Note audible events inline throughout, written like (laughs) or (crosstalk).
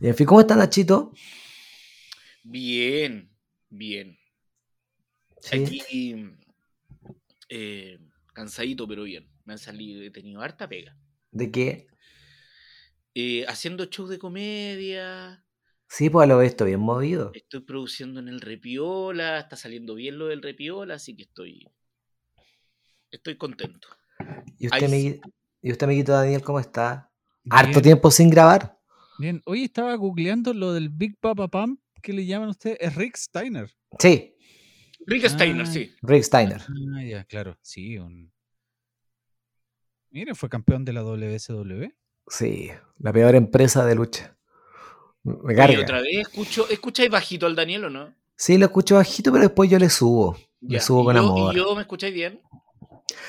Y en fin, ¿cómo está Nachito? Bien, bien. Sí. Aquí eh, cansadito, pero bien. Me han salido, he tenido harta pega. ¿De qué? Eh, haciendo shows de comedia. Sí, pues lo he visto bien movido. Estoy produciendo en el Repiola. Está saliendo bien lo del Repiola, así que estoy. Estoy contento. ¿Y usted, Ay, amigui- ¿Y usted, amiguito Daniel, cómo está? ¿Harto Bien, tiempo sin grabar? Bien, hoy estaba googleando lo del Big Papa Pump, ¿qué le llaman ustedes? Es Rick Steiner. Sí, Rick Steiner, Ah, sí. Rick Steiner. Ah, ya, claro, sí. Un... Mire, fue campeón de la WSW. Sí, la peor empresa de lucha. Me carga. otra vez escucho, ¿escucháis bajito al Daniel o no? Sí, lo escucho bajito, pero después yo le subo. Le Ya, subo ¿y con yo, amor. ¿Y yo me escucháis bien?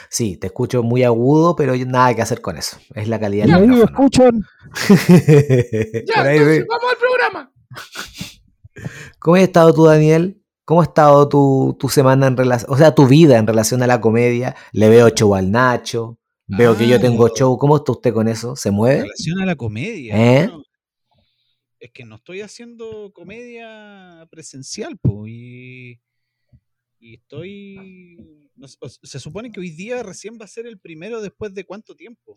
Sí, te escucho muy agudo, pero yo- nada que hacer con eso. Es la calidad del Ya, micrófono. escuchan. (laughs) Ya, entonces vamos al programa. ¿Cómo has estado tú, Daniel? ¿Cómo ha estado tu, tu semana en relación, o sea, tu vida en relación a la comedia? Le veo show al Nacho, veo que yo Ah, tengo show. ¿Cómo está usted con eso? ¿Se En mueve? relación a la comedia. ¿Eh? bueno, es que no estoy haciendo comedia presencial, y, y estoy... se supone que hoy día recién va a ser el primero después de cuánto tiempo.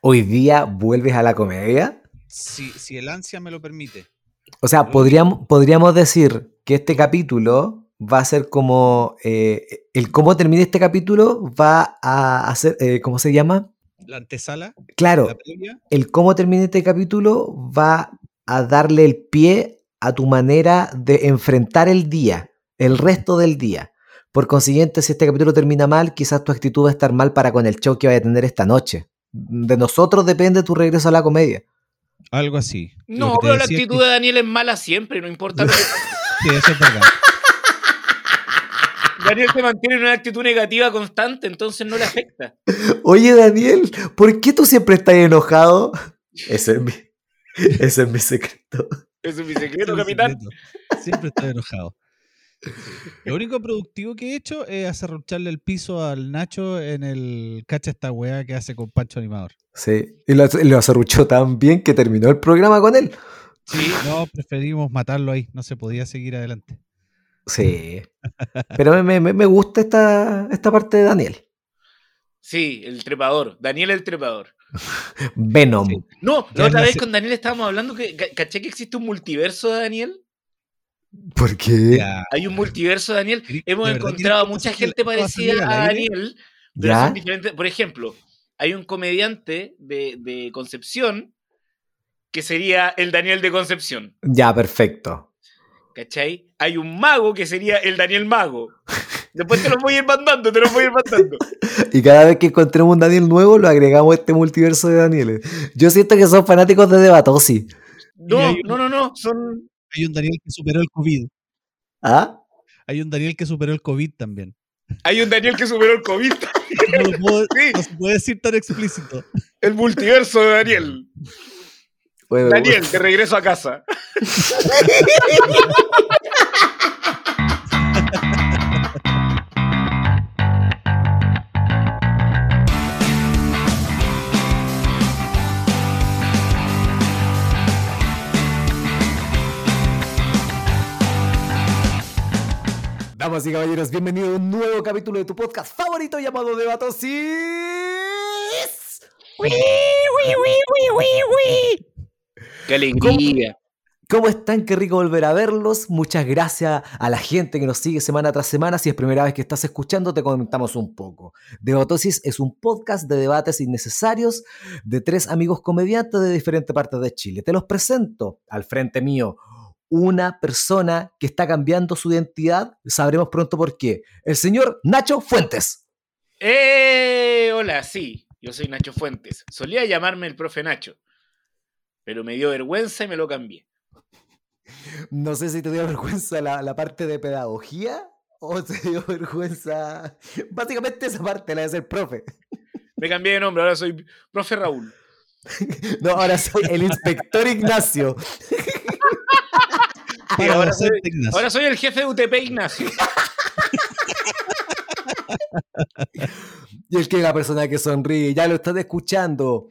¿Hoy día vuelves a la comedia? Si, si el ansia me lo permite. O sea, podríamos, podríamos decir que este capítulo va a ser como. eh, el cómo termine este capítulo va a hacer. eh, ¿Cómo se llama? La antesala, Claro, la el cómo termine este capítulo va a darle el pie a tu manera de enfrentar el día, el resto del día. Por consiguiente, si este capítulo termina mal, quizás tu actitud va a estar mal para con el show que vaya a tener esta noche. De nosotros depende tu regreso a la comedia. Algo así. No, pero la actitud que- de Daniel es mala siempre, no importa lo que (laughs) Sí, eso es verdad. (laughs) Daniel se mantiene en una actitud negativa constante, entonces no le afecta. Oye, Daniel, ¿por qué tú siempre estás enojado? Ese es mi, ese es mi secreto. Ese es mi secreto, capitán. Siempre estoy enojado. (laughs) Lo único productivo que he hecho es acerrucharle el piso al Nacho en el cacha esta weá que hace con Pancho Animador. Sí, y lo, lo acerruchó tan bien que terminó el programa con él. Sí, No, preferimos matarlo ahí. No se podía seguir adelante. Sí. Pero me, me- me gusta esta, esta parte de Daniel. sí, el trepador. Daniel el trepador. Venom. Sí. No, la otra vez con Daniel estábamos hablando que ca- caché que existe un multiverso de Daniel. ¿Por qué? Ya, Hay un multiverso de Daniel. ¿Querí- Hemos encontrado mucha gente parecida a? Daniel, pero son diferentes. Por ejemplo, hay un comediante de, de Concepción que sería el Daniel de Concepción. Ya, perfecto. ¿Cachai? Hay un mago que sería el Daniel Mago. Después te los voy a ir mandando, te los voy a ir mandando. (laughs) Y cada vez que encontremos un Daniel nuevo, lo agregamos a este multiverso de Danieles. Yo siento que son fanáticos de Debatosi. No, no, no, no. Son. Hay un Daniel que superó el COVID. ¿Ah? Hay un Daniel que superó el COVID también. Hay un Daniel que superó el COVID. No, lo puedo- (laughs) Sí. no se puede decir tan explícito. El multiverso de Daniel. Bueno, Daniel, de regreso a casa. (laughs) Damas y caballeros, bienvenidos a un nuevo capítulo de tu podcast favorito llamado Debatosis. Qué alegría. ¿Cómo están? Qué rico volver a verlos. Muchas gracias a la gente que nos sigue semana tras semana. Si es primera vez que estás escuchando, te comentamos un poco. Debatosis es un podcast de debates innecesarios de tres amigos comediantes de diferentes partes de Chile. Te los presento al frente mío. Una persona que está cambiando su identidad, sabremos pronto por qué. El señor Nacho Fuentes. ¡Eh! Hola, sí. Yo soy Nacho Fuentes. Solía llamarme el profe Nacho. Pero me dio vergüenza y me lo cambié. No sé si te dio vergüenza la, la parte de pedagogía o te dio vergüenza. Básicamente esa parte, la de ser profe. Me cambié de nombre, ahora soy profe Raúl. (laughs) No, ahora soy el inspector Ignacio. Sí, (laughs) ahora, soy, Ignacio. ahora soy el jefe de UTP Ignacio. Y el que es la persona que sonríe, ya lo estás escuchando.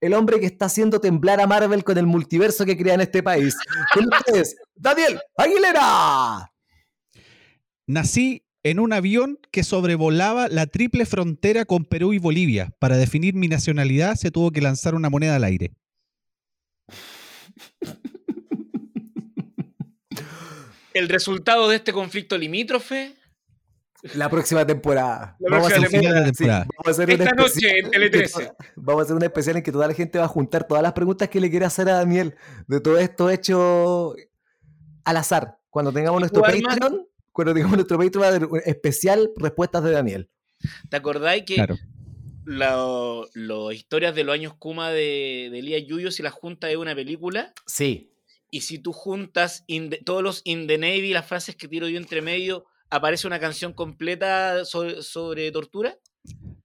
El hombre que está haciendo temblar a Marvel con el multiverso que crea en este país. Con ustedes, Daniel Aguilera. Nací en un avión que sobrevolaba la triple frontera con Perú y Bolivia. Para definir mi nacionalidad se tuvo que lanzar una moneda al aire. (laughs) El resultado de este conflicto limítrofe La próxima temporada. La vamos, próxima a hacer, temporada. sí, vamos a hacer un esta noche especial en Tele en que 13. (laughs) to- Vamos a hacer un especial en que toda la gente va a juntar todas las preguntas que le quiera hacer a Daniel de todo esto hecho al azar. Cuando tengamos ¿Y nuestro? Patreon, cuando tengamos nuestro Patreon va a haber un especial respuestas de Daniel. ¿Te acordáis que Claro. la- las historias de los años Kuma de, de Elías Yuyo, si las juntas es una película? Sí. Y si tú juntas the- todos los In the Navy, las frases que tiro yo entre medio, aparece una canción completa sobre, sobre tortura.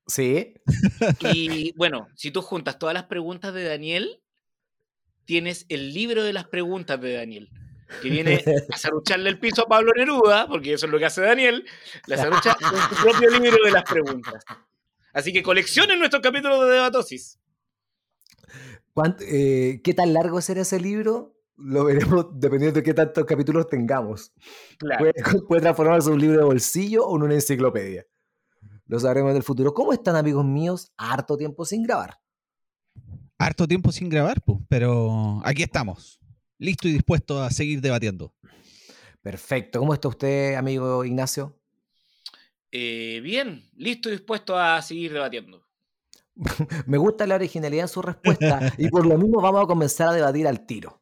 Sí. Y (laughs) bueno, si tú juntas todas las preguntas de Daniel, tienes el libro de las preguntas de Daniel. Que viene a zarrucharle el piso a Pablo Neruda, porque eso es lo que hace Daniel, le zarrucha (laughs) con su propio libro de las preguntas. Así que coleccionen nuestros capítulos de Debatosis. ¿Cuánt- eh, ¿Qué tan largo será ese libro? Lo veremos dependiendo de qué tantos capítulos tengamos. Claro. Puede, (laughs) puede transformarse en un libro de bolsillo o en una enciclopedia. Lo sabremos en el futuro. ¿Cómo están, amigos míos? Harto tiempo sin grabar. Harto tiempo sin grabar, pues, pero aquí estamos. Listo y dispuesto a seguir debatiendo. Perfecto. ¿Cómo está usted, amigo Ignacio? Eh, bien, listo y dispuesto a seguir debatiendo. (laughs) Me gusta la originalidad en su respuesta (laughs) y por lo mismo vamos a comenzar a debatir al tiro.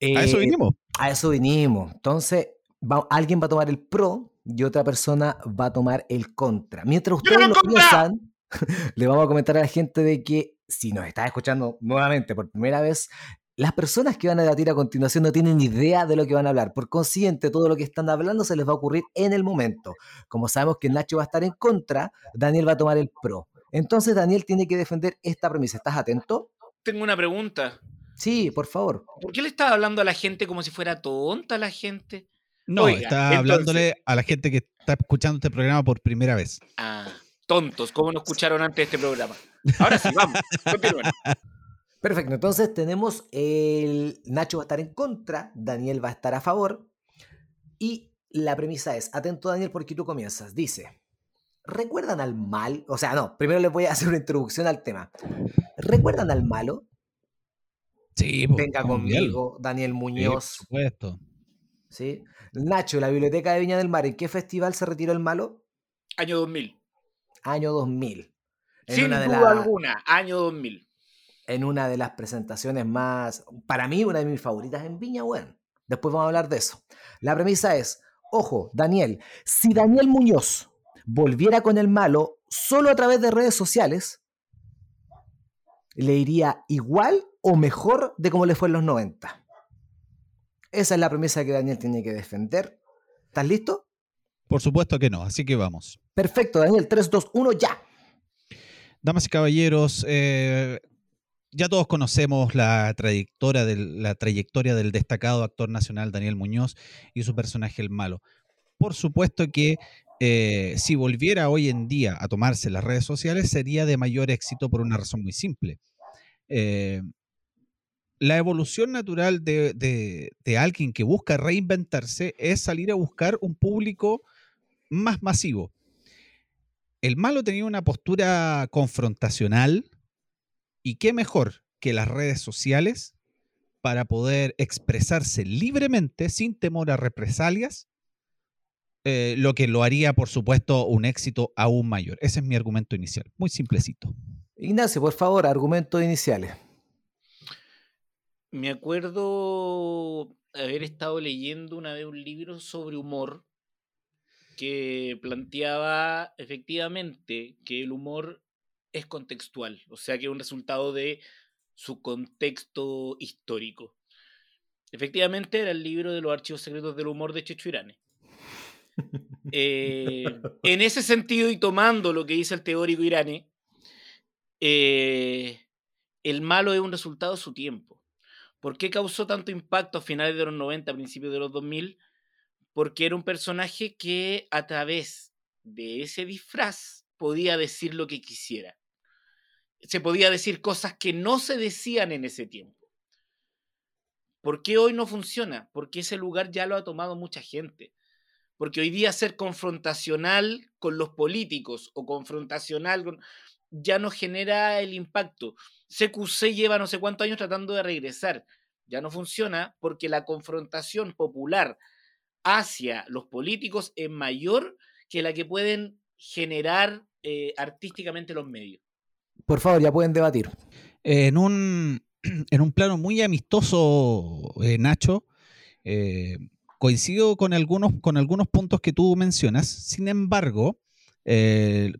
A eso Eh, vinimos. A eso vinimos. Entonces, va- alguien va a tomar el pro y otra persona va a tomar el contra. Mientras ustedes lo contra! piensan, (laughs) le vamos a comentar a la gente de que si nos está escuchando nuevamente por primera vez, las personas que van a debatir a continuación no tienen ni idea de lo que van a hablar. Por consiguiente, todo lo que están hablando se les va a ocurrir en el momento. Como sabemos que Nacho va a estar en contra, Daniel va a tomar el pro. Entonces, Daniel tiene que defender esta premisa. ¿Estás atento? Tengo una pregunta. Sí, por favor. ¿Por qué le estás hablando a la gente como si fuera tonta la gente? No, oiga, está entonces- hablándole a la gente que está escuchando este programa por primera vez. Ah, tontos, ¿cómo no escucharon antes de este programa? (laughs) Ahora sí, vamos. Perfecto, entonces tenemos el Nacho va a estar en contra, Daniel va a estar a favor y la premisa es, atento Daniel porque tú comienzas, dice, ¿recuerdan al mal? O sea, no, primero les voy a hacer una introducción al tema. ¿Recuerdan al malo? Sí, Venga conmigo, Daniel Sí, por Muñoz. supuesto. ¿sí? Nacho, la Biblioteca de Viña del Mar, ¿en qué festival se retiró el malo? Año 2000. Año 2000. En Sin una de duda la- alguna, año 2000. en una de las presentaciones más, para mí, una de mis favoritas en Viña, bueno. Después vamos a hablar de eso. La premisa es, ojo, Daniel, si Daniel Muñoz volviera con el malo solo a través de redes sociales, le iría igual o mejor de como le fue en los 90. Esa es la premisa que Daniel tiene que defender. ¿Estás listo? Por supuesto que no, así que vamos. Perfecto, Daniel, 3, 2, 1, ya. Damas y caballeros, eh, ya todos conocemos la trayectoria, del, la trayectoria del destacado actor nacional Daniel Muñoz y su personaje El Malo. Por supuesto que eh, si volviera hoy en día a tomarse las redes sociales sería de mayor éxito por una razón muy simple. Eh, la evolución natural de, alguien que busca reinventarse es salir a buscar un público más masivo. El malo tenía una postura confrontacional y qué mejor que las redes sociales para poder expresarse libremente sin temor a represalias, eh, lo que lo haría, por supuesto, un éxito aún mayor. Ese es mi argumento inicial, muy simplecito. Ignacio, por favor, argumentos iniciales. Me acuerdo haber estado leyendo una vez un libro sobre humor que planteaba efectivamente que el humor es contextual, o sea que es un resultado de su contexto histórico. Efectivamente era el libro de los archivos secretos del humor de Checho Irane. Eh, (laughs) en ese sentido, y tomando lo que dice el teórico Irane, eh, el malo es un resultado de su tiempo. ¿Por qué causó tanto impacto a finales de los 90, principios de los 2000? Porque era un personaje que a través de ese disfraz podía decir lo que quisiera. Se podía decir cosas que no se decían en ese tiempo. ¿Por qué hoy no funciona? Porque ese lugar ya lo ha tomado mucha gente. Porque hoy día ser confrontacional con los políticos o confrontacional con, ya no genera el impacto. CQC lleva no sé cuántos años tratando de regresar. Ya no funciona porque la confrontación popular hacia los políticos es mayor que la que pueden generar eh, artísticamente los medios. Por favor, ya pueden debatir. en, un, (clears throat) en un plano muy amistoso, eh, Nacho, eh, coincido con algunos, con algunos puntos que tú mencionas. Sin embargo,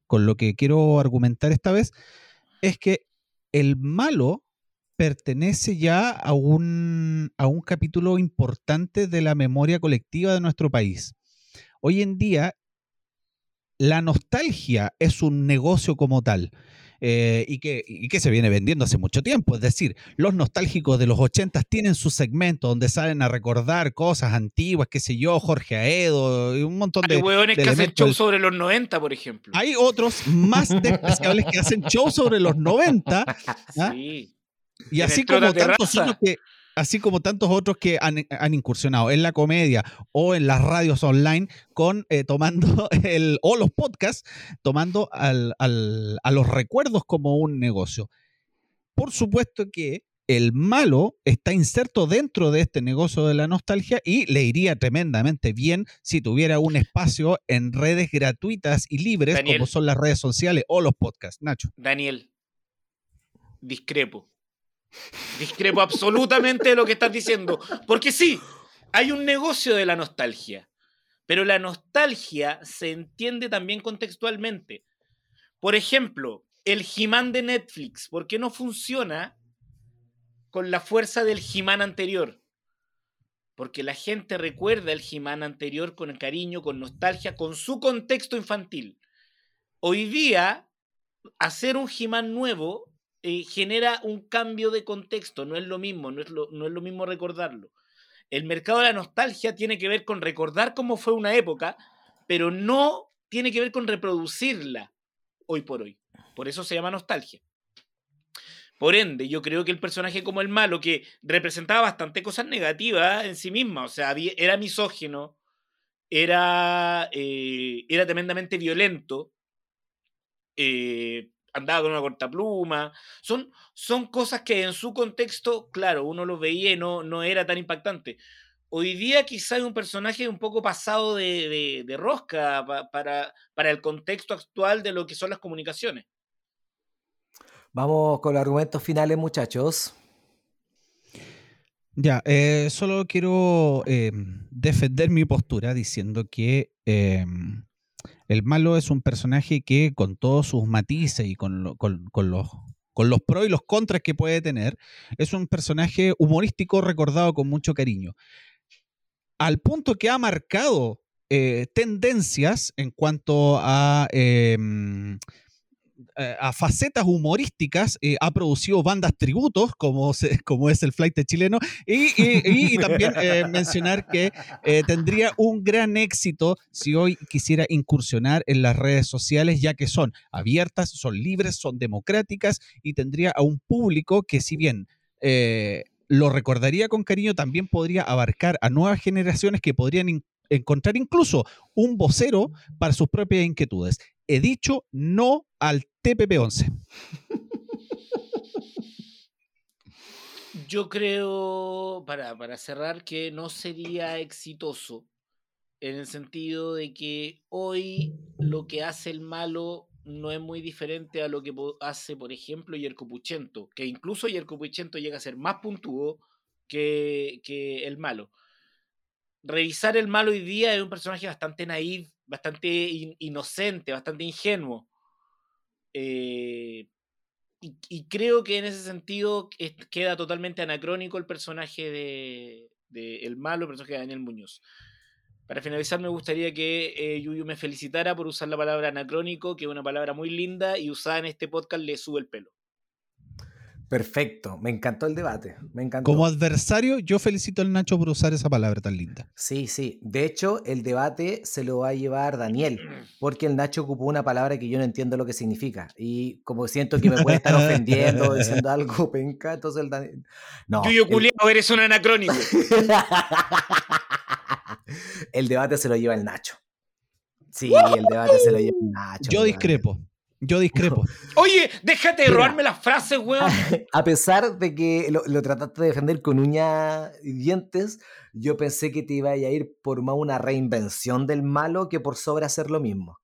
con lo que quiero argumentar esta vez, es que el malo pertenece ya a un, a un capítulo importante de la memoria colectiva de nuestro país. Hoy en día, la nostalgia es un negocio como tal. Eh, y, que, que se viene vendiendo hace mucho tiempo. Es decir, los nostálgicos de los 80 tienen su segmento donde salen a recordar cosas antiguas, qué sé yo, Jorge Aedo y un montón de. Hay hueones que hacen shows sobre los 90, por ejemplo. Hay otros más despreciables que hacen shows sobre los 90. (laughs) ¿ah? Sí. Y así como tantos otros que así como tantos otros que han, incursionado en la comedia o en las radios online con eh, tomando (laughs) el, o los podcasts, tomando al, a los recuerdos como un negocio. Por supuesto que el malo está inserto dentro de este negocio de la nostalgia y le iría tremendamente bien si tuviera un espacio en redes gratuitas y libres como son las redes sociales o los podcasts. Nacho. Daniel, discrepo. Discrepo absolutamente de lo que estás diciendo. Porque sí, hay un negocio de la nostalgia. Pero la nostalgia se entiende también contextualmente. Por ejemplo, el He-Man de Netflix, ¿por qué no funciona con la fuerza del He-Man anterior? Porque la gente recuerda el He-Man anterior con cariño, con nostalgia, con su contexto infantil. Hoy día, hacer un He-Man nuevo eh, genera un cambio de contexto, no es lo mismo, no es lo, no es lo mismo recordarlo. El mercado de la nostalgia tiene que ver con recordar cómo fue una época, pero no tiene que ver con reproducirla hoy por hoy. Por eso se llama nostalgia. Por ende, yo creo que el personaje como el malo, que representaba bastante cosas negativas en sí misma, o sea, era misógeno, era, eh, era tremendamente violento, eh, andaba con una cortapluma. Son, son cosas que en su contexto, claro, uno lo veía y no, no era tan impactante. Hoy día quizá es un personaje un poco pasado de, rosca para, para el contexto actual de lo que son las comunicaciones. Vamos con los argumentos finales, muchachos. Ya, eh, solo quiero eh, defender mi postura diciendo que eh, el malo es un personaje que con todos sus matices y con, los, pros y los contras que puede tener, es un personaje humorístico recordado con mucho cariño. Al punto que ha marcado eh, tendencias en cuanto a em, a facetas humorísticas, eh, ha producido bandas tributos, como, (laughs) como es el flight chileno, y, también eh, mencionar que tendría un gran éxito si hoy quisiera incursionar en las redes sociales, ya que son abiertas, son libres, son democráticas y tendría a un público que si bien lo recordaría con cariño, también podría abarcar a nuevas generaciones que podrían encontrar incluso un vocero para sus propias inquietudes. He dicho no al TPP-11. Yo creo, para, para cerrar, que no sería exitoso en el sentido de que hoy lo que hace el malo no es muy diferente a lo que hace, por ejemplo, Yerko Puchento, que incluso Yerko Puchento llega a ser más puntuo que, que el malo revisar el malo hoy día es un personaje bastante naive, bastante inocente, bastante ingenuo. Eh, y, creo que en ese sentido queda totalmente anacrónico el personaje de, el malo, el personaje de Daniel Muñoz. Para finalizar, me gustaría que eh, Yuyu me felicitara por usar la palabra anacrónico, que es una palabra muy linda y usada en este podcast le sube el pelo. Perfecto, me encantó el debate, me encantó. Como adversario, yo felicito al Nacho por usar esa palabra tan linda. Sí, sí. De hecho, el debate se lo va a llevar Daniel, porque el Nacho ocupó una palabra que yo no entiendo lo que significa. Y como siento que me puede estar (laughs) ofendiendo, diciendo algo (laughs) penca, entonces el Daniel. No. Yuyo el- eres un anacrónico. (laughs) el debate se lo lleva el Nacho. Sí, el debate se lo lleva el Nacho. Yo discrepo. Yo discrepo. (laughs) Oye, déjate de robarme las frases, weón. (laughs) A pesar de que lo, lo trataste de defender con uñas y dientes, yo pensé que te iba a ir por más una reinvención del malo que por sobre hacer lo mismo.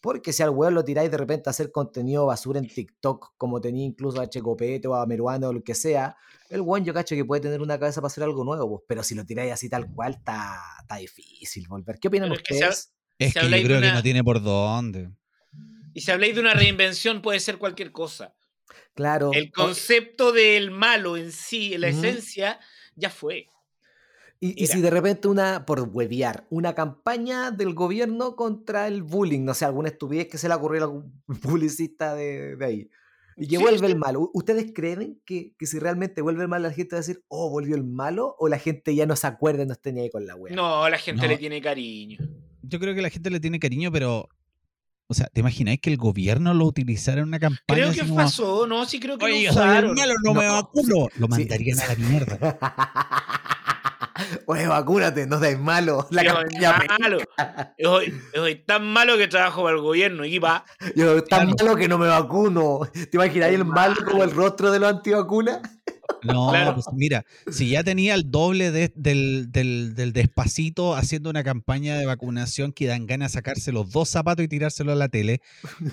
Porque si al weón lo tiráis de repente a hacer contenido basura en TikTok, como tenía incluso a Checopete o a Meruano o lo que sea, el weón yo cacho que puede tener una cabeza para hacer algo nuevo, pues, pero si lo tiráis así tal cual, está, está difícil volver. ¿Qué opinan Pero es que se ustedes? Es Si que yo creo que no tiene por dónde. Y si habláis de una reinvención, puede ser cualquier cosa. Claro. El concepto del malo en sí, en la esencia, ya fue. Y, y si de repente una, por huevear, una campaña del gobierno contra el bullying, no sé, alguna estupidez que se le ocurrió a algún (laughs) publicista de, de ahí. Y que Sí, vuelve sí. el malo. ¿U- ¿Ustedes creen que, que si realmente vuelve el malo la gente va a decir, oh, volvió el malo? ¿O la gente ya no se acuerda y no está ni ahí con la wea? No, la gente No. le tiene cariño. Yo creo que la gente le tiene cariño, pero. O sea, ¿te imagináis que el gobierno lo utilizara en una campaña? Creo que como, pasó, ¿no? Sí creo que Oye, lo soy usaron. malo, no, me No, vacuno. Lo sí. mandarían a la mierda. (laughs) Oye, vacúnate, no dais malo. La Yo, malo. Soy, soy tan malo que trabajo para el gobierno y va. Yo tan Claro. malo que no me vacuno. ¿Te imagináis el malo como el rostro de los antivacunas? No, Claro. pues mira, si ya tenía el doble de- del, del- del despacito haciendo una campaña de vacunación que dan ganas de sacarse los dos zapatos y tirárselo a la tele,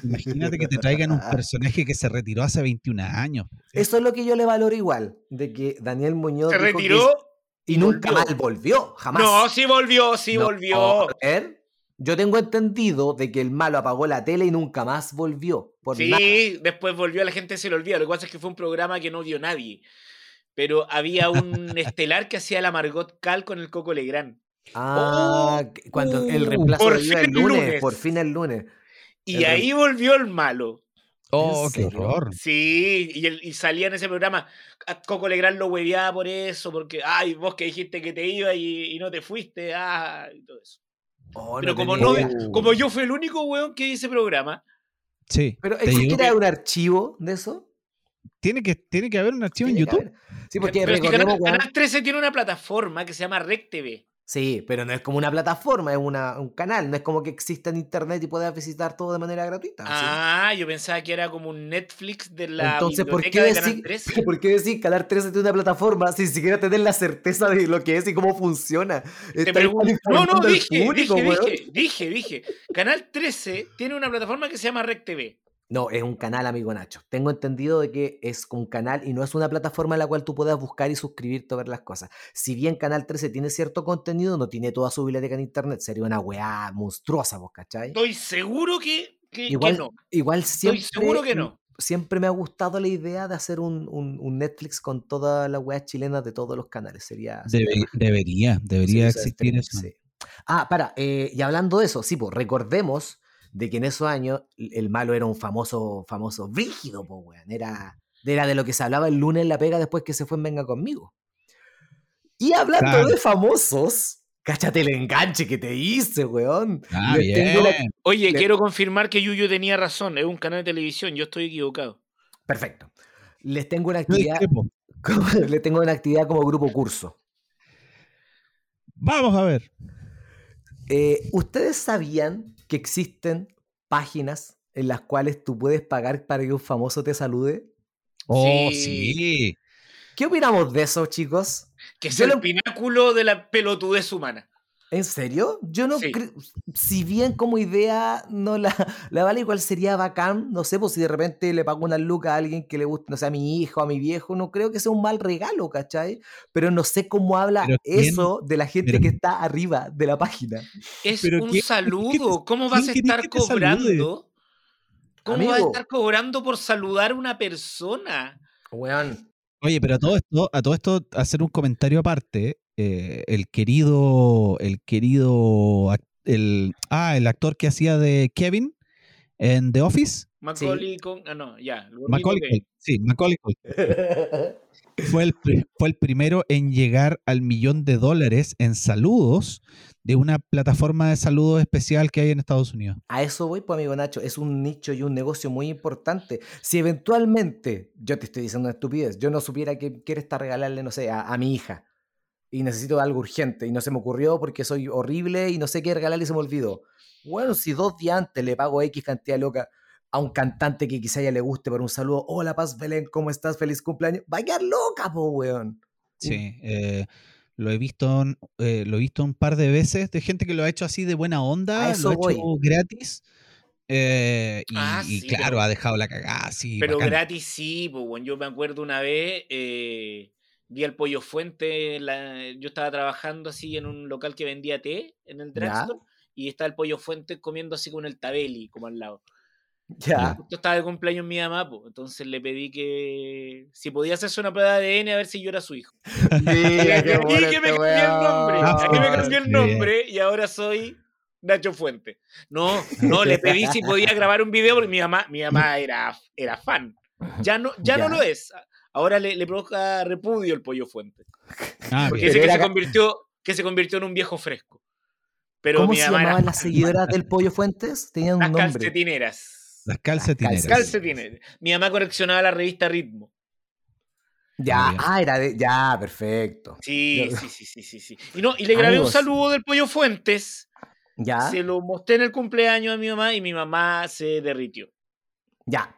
imagínate que te traigan un (laughs) personaje que se retiró hace 21 años. Eso es lo que yo le valoro igual, de que Daniel Muñoz Se retiró. y nunca volvió. más volvió, jamás. No, sí volvió, sí No, volvió. a ver, yo tengo entendido de que el malo apagó la tele y nunca más volvió. Por Sí, nada. después volvió, a la gente se lo olvida. Lo que pasa es que fue un programa que no vio nadie. Pero había un (laughs) estelar que hacía la Margot Cal con el Coco Legrand. Ah, que- cuando el reemplazo por fin el lunes, lunes. por fin el lunes. Y El ahí volvió el malo. Oh, qué serio? horror. Sí, y, el- y salía en ese programa. A Coco Legrand lo hueveaba por eso, porque, ay, vos que dijiste que te iba y, y no te fuiste, ah, y todo eso. Oh, Pero como, tenía no, como yo fui el único weón que ese programa, Sí. Pero ¿te ¿existe llegó? un archivo de eso? ¿Tiene, que, tiene que haber un archivo en Tiene que YouTube. Sí, porque pero es que recordemos, Canal, Canal 13 tiene una plataforma que se llama Rec TV. Sí, pero no es como una plataforma, es una, un canal. No es como que exista en internet y puedas visitar todo de manera gratuita. ¿sí? Ah, yo pensaba que era como un Netflix de la Entonces, ¿por qué, de Canal decir, 13. (laughs) ¿por qué decir Canal 13 tiene una plataforma sin siquiera tener la certeza de lo que es y cómo funciona? Te No, no, dije, público, dije, dije, dije, dije. Canal 13 tiene una plataforma que se llama Rec TV. No, es un canal, amigo Nacho. Tengo entendido de que es un canal y no es una plataforma en la cual tú puedas buscar y suscribirte a ver las cosas. Si bien Canal 13 tiene cierto contenido, no tiene toda su biblioteca en internet. Sería una weá monstruosa, ¿vos cachai? Estoy seguro que, que, que Igual, no. igual Estoy siempre. seguro que no. Siempre me ha gustado la idea de hacer un, un- un Netflix con todas las weas chilenas de todos los canales. Sería. sería Debe- debería, debería existir eso. sí. Ah, para, eh, y hablando de eso, sí, pues recordemos de que en esos años el malo era un famoso, famoso brígido, pues, weón. Era, era de lo que se hablaba el lunes en la pega después que se fue en Venga conmigo. Y hablando Claro. de famosos, cáchate el enganche que te hice, weón. Ah, la-. Oye, Le- quiero confirmar que Yuyu tenía razón. Es un canal de televisión. Yo estoy equivocado. Perfecto. Les tengo una actividad, (laughs) les tengo una actividad como grupo curso. Vamos a ver. Eh, ¿Ustedes sabían que existen páginas en las cuales tú puedes pagar para que un famoso te salude? Oh, Sí. sí. ¿Qué opinamos de eso, chicos? Que es Yo el lo- pináculo de la pelotudez humana. ¿En serio? Yo no Sí. creo. Si bien como idea no la, (laughs) la vale, igual sería bacán. No sé, pues si de repente le pago una luca a alguien que le guste, no sé, a mi hijo, a mi viejo, no creo que sea un mal regalo, ¿cachai? Pero no sé cómo habla eso de la gente Pero- que está arriba de la página. Es Pero un ¿quién- saludo. ¿Cómo vas a estar cobrando? ¿Cómo vas a estar cobrando por saludar a una persona? Weón. Oye, pero a todo esto, a todo esto, hacer un comentario aparte. Eh, el querido, el querido, el, ah, el actor que hacía de Kevin en The Office, Macaulay con. Ah, no, ya. Macaulay que- sí, Macaulay. (laughs) Fue el, fue el primero en llegar al millón de dólares en saludos de una plataforma de saludos especial que hay en Estados Unidos. A eso voy, pues, amigo Nacho. Es un nicho y un negocio muy importante. Si eventualmente, yo te estoy diciendo una estupidez, yo no supiera que quieres estar regalarle, no sé, a, a mi hija y necesito algo urgente y no se me ocurrió porque soy horrible y no sé qué regalarle y se me olvidó. Bueno, si dos días antes le pago X cantidad loca a un cantante que quizá a ella le guste por un saludo, hola Paz Belén, ¿cómo estás? Feliz cumpleaños. Va a quedar loca, po, weón. Sí, eh, lo he visto, eh, lo he visto un par de veces de gente que lo ha hecho así de buena onda, eso lo ha hecho gratis. eh, y, Ah, y sí, claro, pero- ha dejado la cagada así. Pero bacán. gratis sí, pues, weón. Yo me acuerdo una vez, eh, vi al Pollo Fuente, en la- yo estaba trabajando así en un local que vendía té en el drugstore y estaba el Pollo Fuente comiendo así con el tabeli, como al lado. Ya. Justo estaba de cumpleaños mi mamá, pues, entonces le pedí que si podía hacerse una prueba de ADN a ver si yo era su hijo. (laughs) Mira, (laughs) y qué que me este cambié el nombre, Ah, aquí me cambié el sí. nombre y ahora soy Nacho Fuente. No, no, le pedí si podía grabar un video porque mi mamá, mi mamá era, era fan. Ya no, ya, no (laughs) Ya. lo es. Ahora le, le provoca repudio el pollo fuente. Ah, Porque dice que era se convirtió, que se convirtió en un viejo fresco. Pero ¿Cómo mi se era llamaban las seguidoras del Pollo Fuentes? Tenían un Las nombre. calcetineras. Las calcetineras. calcetines. Calcetineras. Mi mamá coleccionaba la revista Ritmo. Ya, ah, era de. Ya, perfecto. Sí, sí, sí, sí, sí, sí. Y, no, y le grabé Amigos. un saludo del pollo Fuentes. Ya, Se lo mostré en el cumpleaños a mi mamá y mi mamá se derritió. Ya.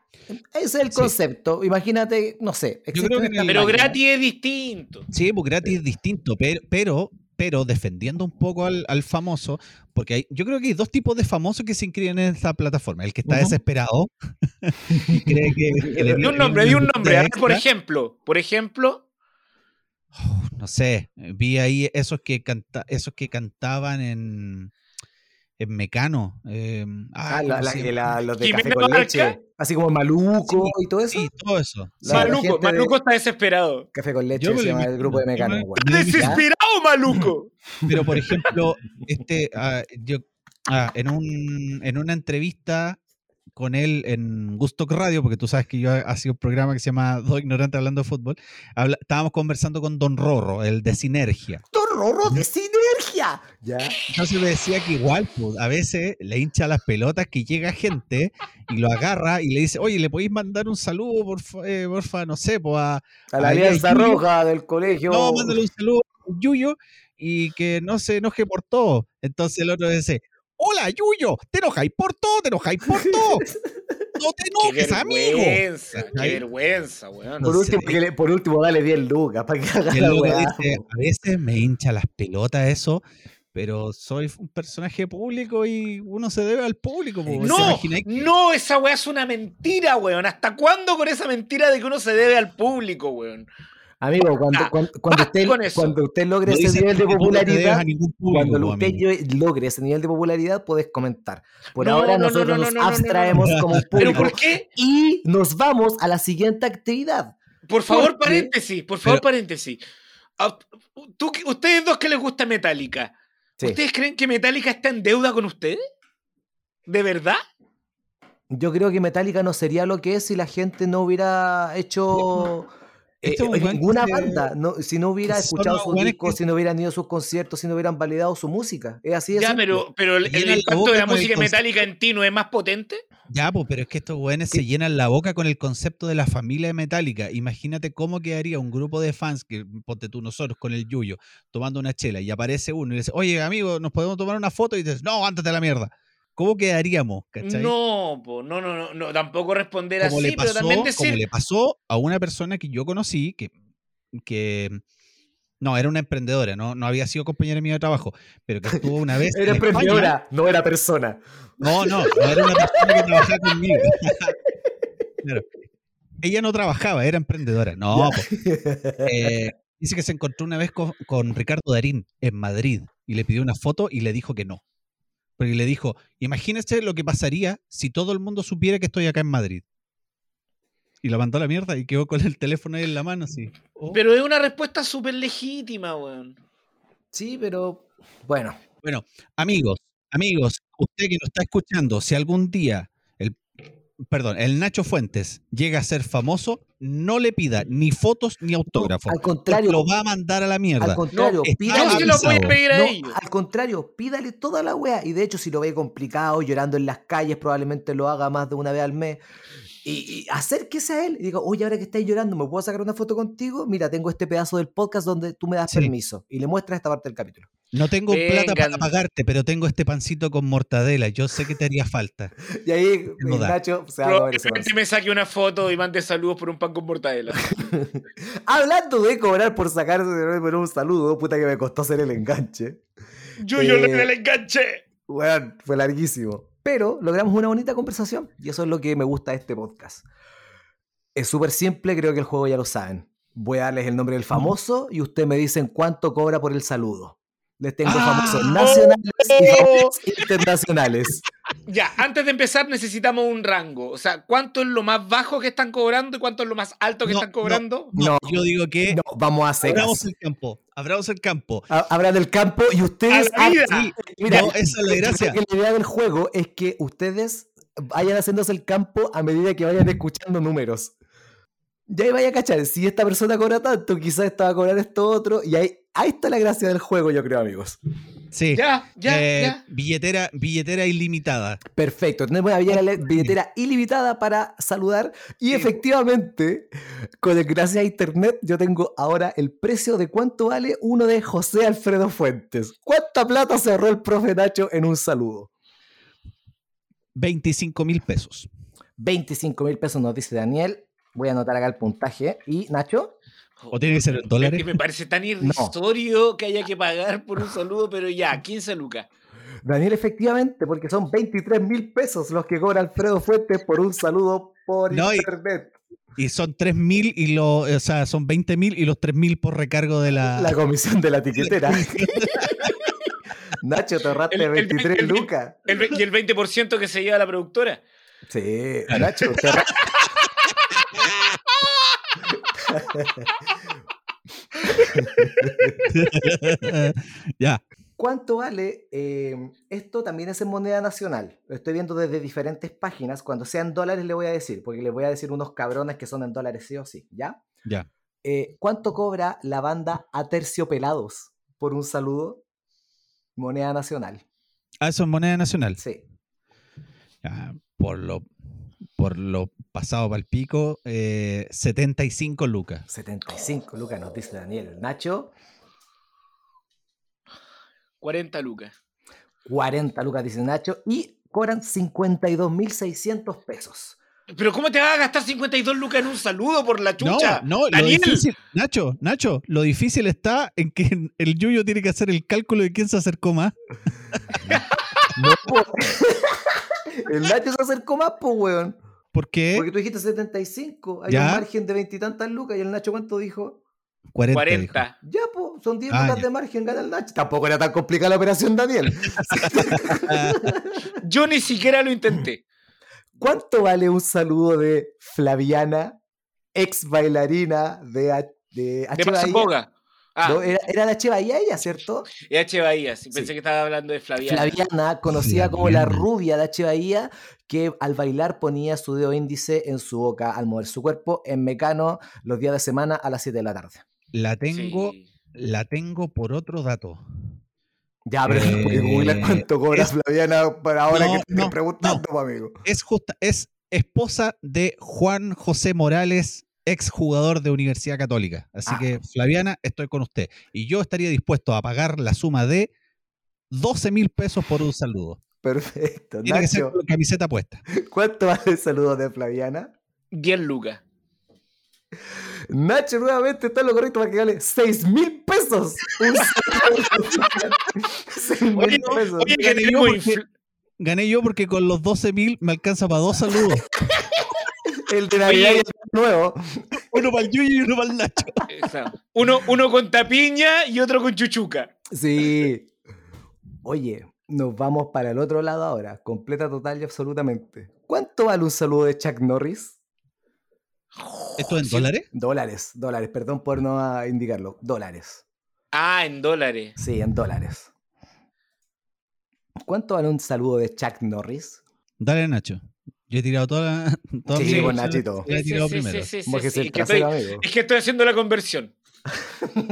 Ese es el Sí. concepto. Imagínate, no sé. creo que Pero gratis es distinto. Sí, pues gratis es distinto, pero, pero, pero defendiendo un poco al, al famoso, porque hay- yo creo que hay dos tipos de famosos que se inscriben en esta plataforma. El que está Ujú. desesperado (laughs) y cree que, Di (laughs) un nombre, di un nombre. A ver, por ejemplo, por ejemplo, no sé, vi ahí esos que canta, esos que cantaban en, en Mecano. eh, Ah, ay, la- ¿cómo la- se llama? la- los de café con leche. Así como Maluco y todo eso. Sí, todo eso. La- Maluco, de- Maluco está desesperado. Café con leche se llama el grupo de me- Mecano. me- ¡Desesperado, Maluco! (laughs) Pero por ejemplo, este, ah, yo, ah, en, un, en una entrevista con él en Gusto Radio, porque tú sabes que yo hacía un programa que se llama Dos Ignorantes Hablando de Fútbol, habla- estábamos conversando con Don Rorro, el de Sinergia. ¡Torrorro de sinergia! Ya. Entonces me decía que igual, pues, a veces le hincha las pelotas que llega gente y lo agarra y le dice, oye, ¿le podéis mandar un saludo, porfa, eh, porfa no sé, pues a, A la Alianza Yuyo. Roja del colegio. No, mándale un saludo a Yuyo y que no se enoje por todo. Entonces el otro dice, hola Yuyo, te enojáis por todo, te enojáis por todo. (laughs) No te ¡Qué enojes, amigo. vergüenza! ¡Qué vergüenza, weón! Por no último, que le- por último, dale 10 lucas para que haga la weá. dice, a veces me hincha las pelotas eso, pero soy un personaje público y uno se debe al público. po. ¿Se No, que- no, esa weá es una mentira, weón. ¿Hasta cuándo con esa mentira de que uno se debe al público, weón? Amigo, cuando, usted, cuando logre no ese nivel de popularidad, público, cuando usted amigo. logre ese nivel de popularidad, puedes comentar. Por No, ahora no, no, nosotros no, nos no, no, no, no, no. abstraemos como (laughs) ¿Pero público por qué? y nos vamos a la siguiente actividad. Por favor, paréntesis, por favor, Pero- paréntesis. Ah, tú ustedes dos que les gusta Metallica, Sí. ¿ustedes creen que Metallica está en deuda con ustedes? ¿De verdad? Yo creo que Metallica no sería lo que es si la gente no hubiera hecho Este eh, ninguna banda, no, si no hubiera escuchado discos, que- si no hubieran ido a sus conciertos, si no hubieran validado su música. Es así de Ya, simple. pero, pero el, impacto de la música metálica en ti no es más potente. Ya, pues, pero es que estos weones ¿Qué? se llenan la boca con el concepto de la familia metálica. Imagínate cómo quedaría un grupo de fans, que ponte tú nosotros con el Yuyo, tomando una chela y aparece uno y dice, oye, amigo, ¿nos podemos tomar una foto? Y dices, no, ándate a la mierda. ¿Cómo quedaríamos? ¿Cachai? No, po, no, no, no, no, tampoco responder como, así, le pasó, pero también como decir. le pasó a una persona que yo conocí, que, que no, era una emprendedora, no, no había sido compañera mía de trabajo, pero que estuvo una vez. (laughs) Era en España. emprendedora, no era persona. No, no, no era una persona que trabajaba conmigo. (laughs) Claro. Ella no trabajaba, era emprendedora. No, eh, dice que se encontró una vez con, con Ricardo Darín en Madrid y le pidió una foto y le dijo que no. Porque le dijo, imagínese lo que pasaría si todo el mundo supiera que estoy acá en Madrid. Y lo mandó a la mierda y quedó con el teléfono ahí en la mano así. Oh. Pero es una respuesta súper legítima, weón. Sí, pero bueno, Bueno, amigos, amigos, usted que nos está escuchando, si algún día perdón, el Nacho Fuentes llega a ser famoso, no le pida ni fotos ni autógrafos. al contrario. Lo va a mandar a la mierda. Al contrario, pídale. Yo se lo voy a avisado. pedir a No, ellos. al contrario, pídale toda la wea. Y de hecho, si lo ve complicado, llorando en las calles, probablemente lo haga más de una vez al mes. Y, y acérquese a él y diga, oye, ahora que estáis llorando, ¿me puedo sacar una foto contigo? Mira, tengo este pedazo del podcast donde tú me das Sí. permiso. Y le muestras esta parte del capítulo. No tengo plata para pagarte, pero tengo este pancito con mortadela. Yo sé que te haría falta. Y ahí No da. Nacho se va a comer ese Probablemente pan. me saque una foto y mande saludos por un pan con mortadela. (laughs) Hablando de cobrar por sacarse por un saludo, puta que me costó hacer el enganche. Yo, yo Eh, le el enganche. Weón, fue larguísimo. Pero logramos una bonita conversación y eso es lo que me gusta de este podcast. Es súper simple, creo que el juego ya lo saben. Voy a darles el nombre del famoso y ustedes me dicen cuánto cobra por el saludo. Les tengo Ah, famosos nacionales y oh. famosos internacionales. (laughs) Ya, antes de empezar necesitamos un rango. O sea, ¿cuánto es lo más bajo que están cobrando y cuánto es lo más alto que No, están cobrando? No, No. yo digo que No, vamos a secas. abramos el campo. Abramos el campo. Ha- Habrá del campo y ustedes. A la vida. Ah, mira, No, esa es la gracia. la idea del juego es que ustedes vayan haciéndose el campo a medida que vayan escuchando números. Y ahí vaya a cachar, si esta persona cobra tanto, quizás esta va a cobrar esto otro. Y ahí, ahí está la gracia del juego, yo creo, amigos. Sí. Ya, ya, Eh, ya. Billetera, billetera ilimitada. Perfecto, tenemos una billetera, billetera ilimitada para saludar. Y Sí. efectivamente, con el- gracias a internet, yo tengo ahora el precio de cuánto vale uno de José Alfredo Fuentes. ¿Cuánta plata se ahorró el profe Nacho en un saludo? 25 mil pesos. 25 mil pesos nos dice Daniel. Voy a anotar acá el puntaje. ¿Y Nacho? ¿O tiene que ser en Es dólares? que me parece tan (laughs) irrisorio que haya que pagar por un saludo, pero ya, 15 lucas. Daniel, efectivamente, porque son 23 mil pesos los que cobra Alfredo Fuentes por un saludo por No, internet. Y son 3 mil y lo, o sea, son 20 mil y los 3 mil por recargo de la. La comisión de la tiquetera. (laughs) (laughs) Nacho, te ahorraste El- el- 23 el- lucas. Y el 20% que se lleva la productora. Sí, Nacho, te ahorra- (laughs) ya. ¿Cuánto vale? eh, esto también es en moneda nacional. Lo estoy viendo desde diferentes páginas. Cuando sean dólares le voy a decir, porque les voy a decir unos cabrones que son en dólares sí o sí, ¿ya? Ya. Eh, ¿Cuánto cobra la banda Aterciopelados por un saludo? Moneda nacional. Ah, eso es moneda nacional. Sí. Ya, por lo por lo pasado para el pico, eh, 75 lucas. 75 lucas nos dice Daniel. Nacho, 40 lucas. 40 lucas dice Nacho. Y cobran 52.600 pesos. Pero ¿cómo te vas a gastar 52 lucas en un saludo por la No, chucha? no, lo Daniel. difícil, Nacho, Nacho, lo difícil está en que el Yuyo tiene que hacer el cálculo de quién se acercó más. (laughs) No. El Nacho se acercó más, pues, weón. Porque Porque tú dijiste 75. Hay Ya. un margen de veintitantas lucas. ¿Y el Nacho cuánto dijo? 40. dijo. 40. Ya, pues, son 10 Ah, lucas ya. de margen, gana el Nacho. Tampoco era tan complicada la operación, Daniel. (laughs) Yo ni siquiera lo intenté. ¿Cuánto vale un saludo de Flaviana, ex bailarina de, de. De? Boga. Ah, No, era, era de H. Bahía ella, ¿cierto? y H. Bahía. sí, Sí. Pensé que estaba hablando de Flaviana. Flaviana, conocida como la rubia de H. Bahía, que al bailar ponía su dedo índice en su boca al mover su cuerpo en Mecano los días de semana a las 7 de la tarde. La tengo, Sí. la tengo por otro dato. Ya, pero Eh, cuánto cobra es- Flaviana para ahora No, que te estoy no, preguntando, amigo. Es justa, es esposa de Juan José Morales, ex jugador de Universidad Católica. Así Ah. que, Flaviana, estoy con usted. Y yo estaría dispuesto a pagar la suma de 12 mil pesos por un saludo. Perfecto. Tiene que ser Nacho, con camiseta puesta. ¿cuánto vale el saludo de Flaviana? 10 lucas. Nacho nuevamente está en lo correcto para que gane 6 mil pesos. Un saludo. 6 mil pesos. Oye, Gané yo porque- Gané yo porque con los 12 mil me alcanza para dos saludos. El de Navidad y el nuevo. uno para el Yuyo y uno para el Nacho. Uno, uno con tapiña y otro con chuchuca. Sí. Oye, nos vamos para el otro lado ahora. Completa, total y absolutamente. ¿Cuánto vale un saludo de Chuck Norris? ¿Esto en Sí. dólares? Dólares, dólares. Perdón por no indicarlo. Dólares. Ah, en dólares. Sí, en dólares. ¿Cuánto vale un saludo de Chuck Norris? Dale, Nacho. Yo he tirado toda la. (laughs) todas Sí, mis opciones, Nachito. la he Sí, tirado sí, sí, primero. sí, sí, Como que sí, es el que estoy- amigo. Es que estoy haciendo la conversión.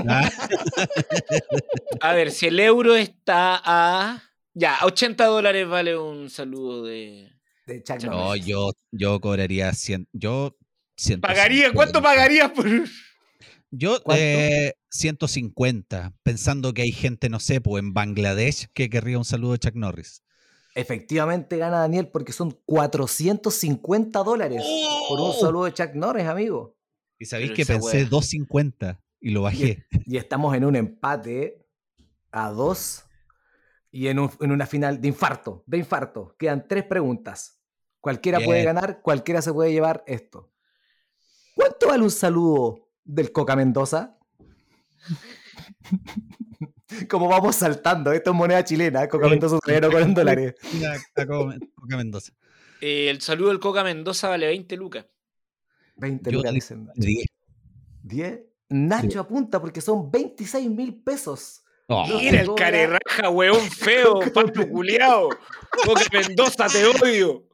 Ah, (laughs) A ver, si el euro está a. Ya, 80 dólares vale un saludo de. De Chuck No, yo, yo cobraría 100. Yo. 150. ¿Pagaría? ¿Cuánto pagarías por.? Yo eh, 150, pensando que hay gente, no sé, pues en Bangladesh que querría un saludo de Chuck Norris. Efectivamente gana Daniel porque son 450 dólares por un ¡Oh! saludo de Chuck Norris, amigo. Y sabéis Pero que pensé wea. 250 y lo bajé. Y estamos en un empate a dos y en, un- en una final de infarto, de infarto. Quedan tres preguntas. Cualquiera puede ganar, cualquiera se puede llevar esto. ¿Cuánto vale un saludo del Coca Mendoza? (laughs) (laughs) Como vamos saltando, esto es moneda chilena, Coca Sí. Mendoza se dieron con dólares. Coca Coca Mendoza. Eh, el saludo del Coca Mendoza vale 20 lucas. 20 Yo lucas di- dicen. 10. 10. Nacho apunta porque son 26 mil pesos. Oh, Mira el carerraja, weón feo, (laughs) pato culiao. Coca Mendoza, te odio.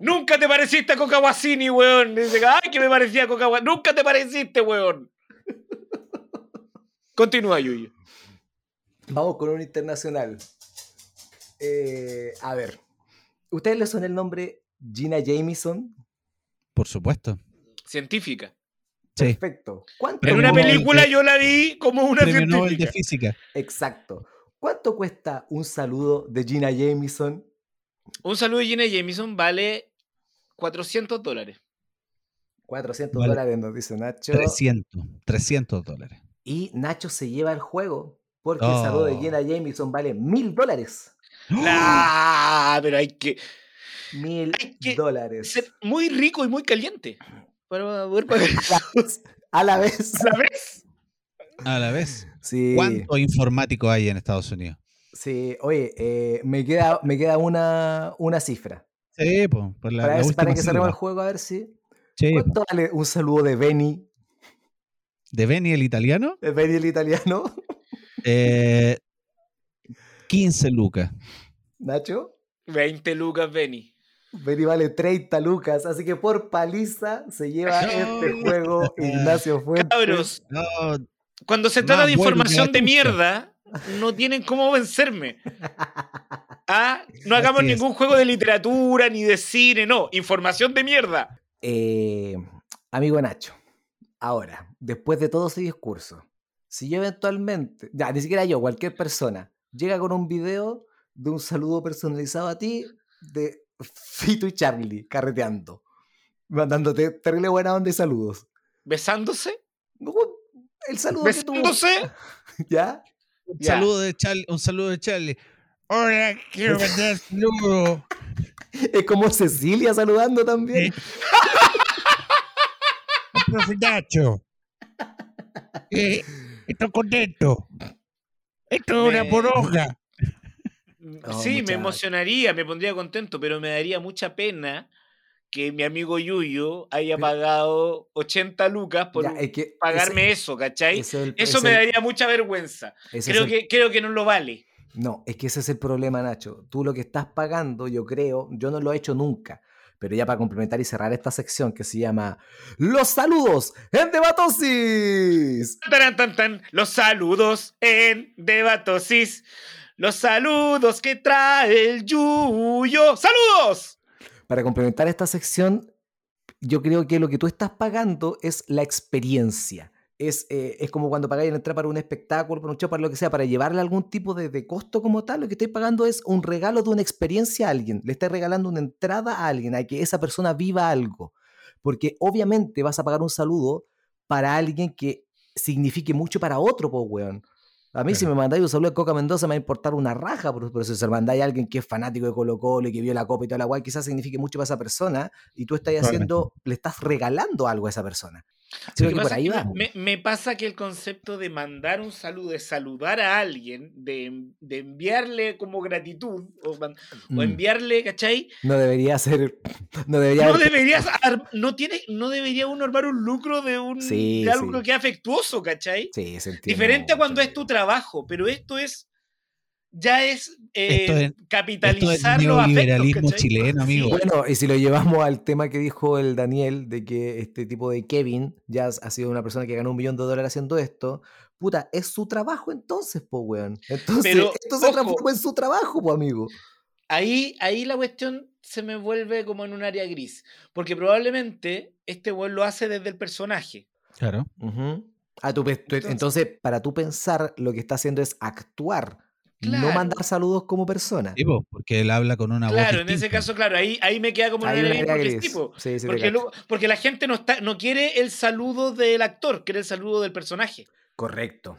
Nunca te pareciste a Coca Guasini, weón. Dice, ay, que me parecía a Coca Guasini. Nunca te pareciste, weón. Continúa, Yuyo. Vamos con un internacional. Eh, a ver, ¿ustedes le suena el nombre Gina Jameson? por supuesto. Científica. Sí. Perfecto. ¿Cuánto En una película de- yo la vi como una Premio Nobel de científica. Física. Exacto. ¿Cuánto cuesta un saludo de Gina Jameson? Un saludo de Gina Jameson vale 400 dólares. 400 Vale. dólares, nos dice Nacho. 300. 300 dólares. Y Nacho se lleva el juego porque el saludo de. Gina Jameson vale mil dólares. Ah, pero hay que Mil Hay que dólares. ser muy rico y muy caliente para poder pagar A la vez. (laughs) a la vez. A la vez. Sí. ¿Cuántos informáticos hay en Estados Unidos? Sí, oye, eh, me queda, me queda una, una cifra. Sí, pues. Por la, para, la ver- para última que cerremos el juego, a ver si. Sí, po. ¿Cuánto vale un saludo de Benny? ¿De Benny el italiano? De Benny el italiano. Eh, 15 lucas. Nacho. 20 lucas, Benny. Benny vale 30 lucas. Así que por paliza se lleva No. este juego Ignacio Fuentes. Cabros, No, cuando se trata Más de bueno información de mierda, no tienen cómo vencerme. (laughs) Ah, no hagamos Así es. ningún juego de literatura ni de cine, no. Información de mierda. Eh, amigo Nacho, ahora, después de todo ese discurso, si yo eventualmente, ya, ni siquiera yo, cualquier persona, llega con un video de un saludo personalizado a ti de Fito y Charlie carreteando, mandándote terrible buena onda y saludos. ¿Besándose? No, El saludo que tú, ¿Besándose? (laughs) ¿ya? un Ya. saludo de Charlie. Un saludo de Charlie. Hola, quiero mandar saludos. (laughs) Es como Cecilia saludando también. (laughs) Profe Nacho. (laughs) Eh, estoy contento. Esto es una poronga. Oh, sí, me emocionaría, me pondría contento, pero me daría mucha pena que mi amigo Yuyo haya pagado 80 lucas por Ya, es que pagarme eso, ¿cachai? ese es el- Eso me el- daría mucha vergüenza. Creo el- que, creo que no lo vale. No, es que ese es el problema, Nacho. Tú lo que estás pagando, yo creo, yo no lo he hecho nunca, pero ya para complementar y cerrar esta sección que se llama Los saludos en Debatosis. Taran, tan, tan, Los saludos en Debatosis. Los saludos que trae el Yuyo. ¡Saludos! Para complementar esta sección, yo creo que lo que tú estás pagando es la experiencia. Es, eh, es como cuando pagáis la entrada para un espectáculo, para un show, para lo que sea, para llevarle algún tipo de, de costo como tal, lo que estáis pagando es un regalo de una experiencia a alguien. Le estás regalando una entrada a alguien, a que esa persona viva algo. Porque obviamente vas a pagar un saludo para alguien que signifique mucho para otro, pues, weón. A mí, si Claro. me mandáis un saludo de Coca Mendoza, me va a importar una raja, pero, pero si se mandáis a alguien que es fanático de Colo Colo y que vio la copa y toda la guay, quizás signifique mucho para esa persona y tú estás haciendo, le estás regalando algo a esa persona. Que por ahí va. me, me pasa que el concepto de mandar un saludo, de saludar a alguien, de, de enviarle como gratitud, o, Mm. enviarle, ¿cachai? No debería ser. No debería No haber- deberías, ar- no tiene, no debería uno armar un lucro de un Sí, de algo sí. que es afectuoso, ¿cachai? Sí, Diferente a cuando es tu trabajo, pero esto es ya es, eh, Esto es- capitalizar Esto es los afectos, neoliberalismo chileno, amigo. Bueno, y si lo llevamos al tema que dijo el Daniel, de que este tipo de Kevin ya ha sido una persona que ganó un millón de dólares haciendo esto, puta, es su trabajo entonces, po, weón. Entonces, Pero, esto se ojo. transforma en su trabajo, po, amigo. Ahí, ahí la cuestión se me vuelve como en un área gris. Porque probablemente este weón lo hace desde el personaje. Claro. Ujú. Ah, tú pe- tú- Entonces- entonces, para tú pensar, lo que está haciendo es actuar, no Claro. mandar saludos como persona. Sí, porque él habla con una voz Claro, en ese caso, claro, ahí, ahí me queda como en Hay un un área área gris. Porque, tipo, Sí, porque, la gente no, está, no quiere el saludo del actor, quiere el saludo del personaje. Correcto.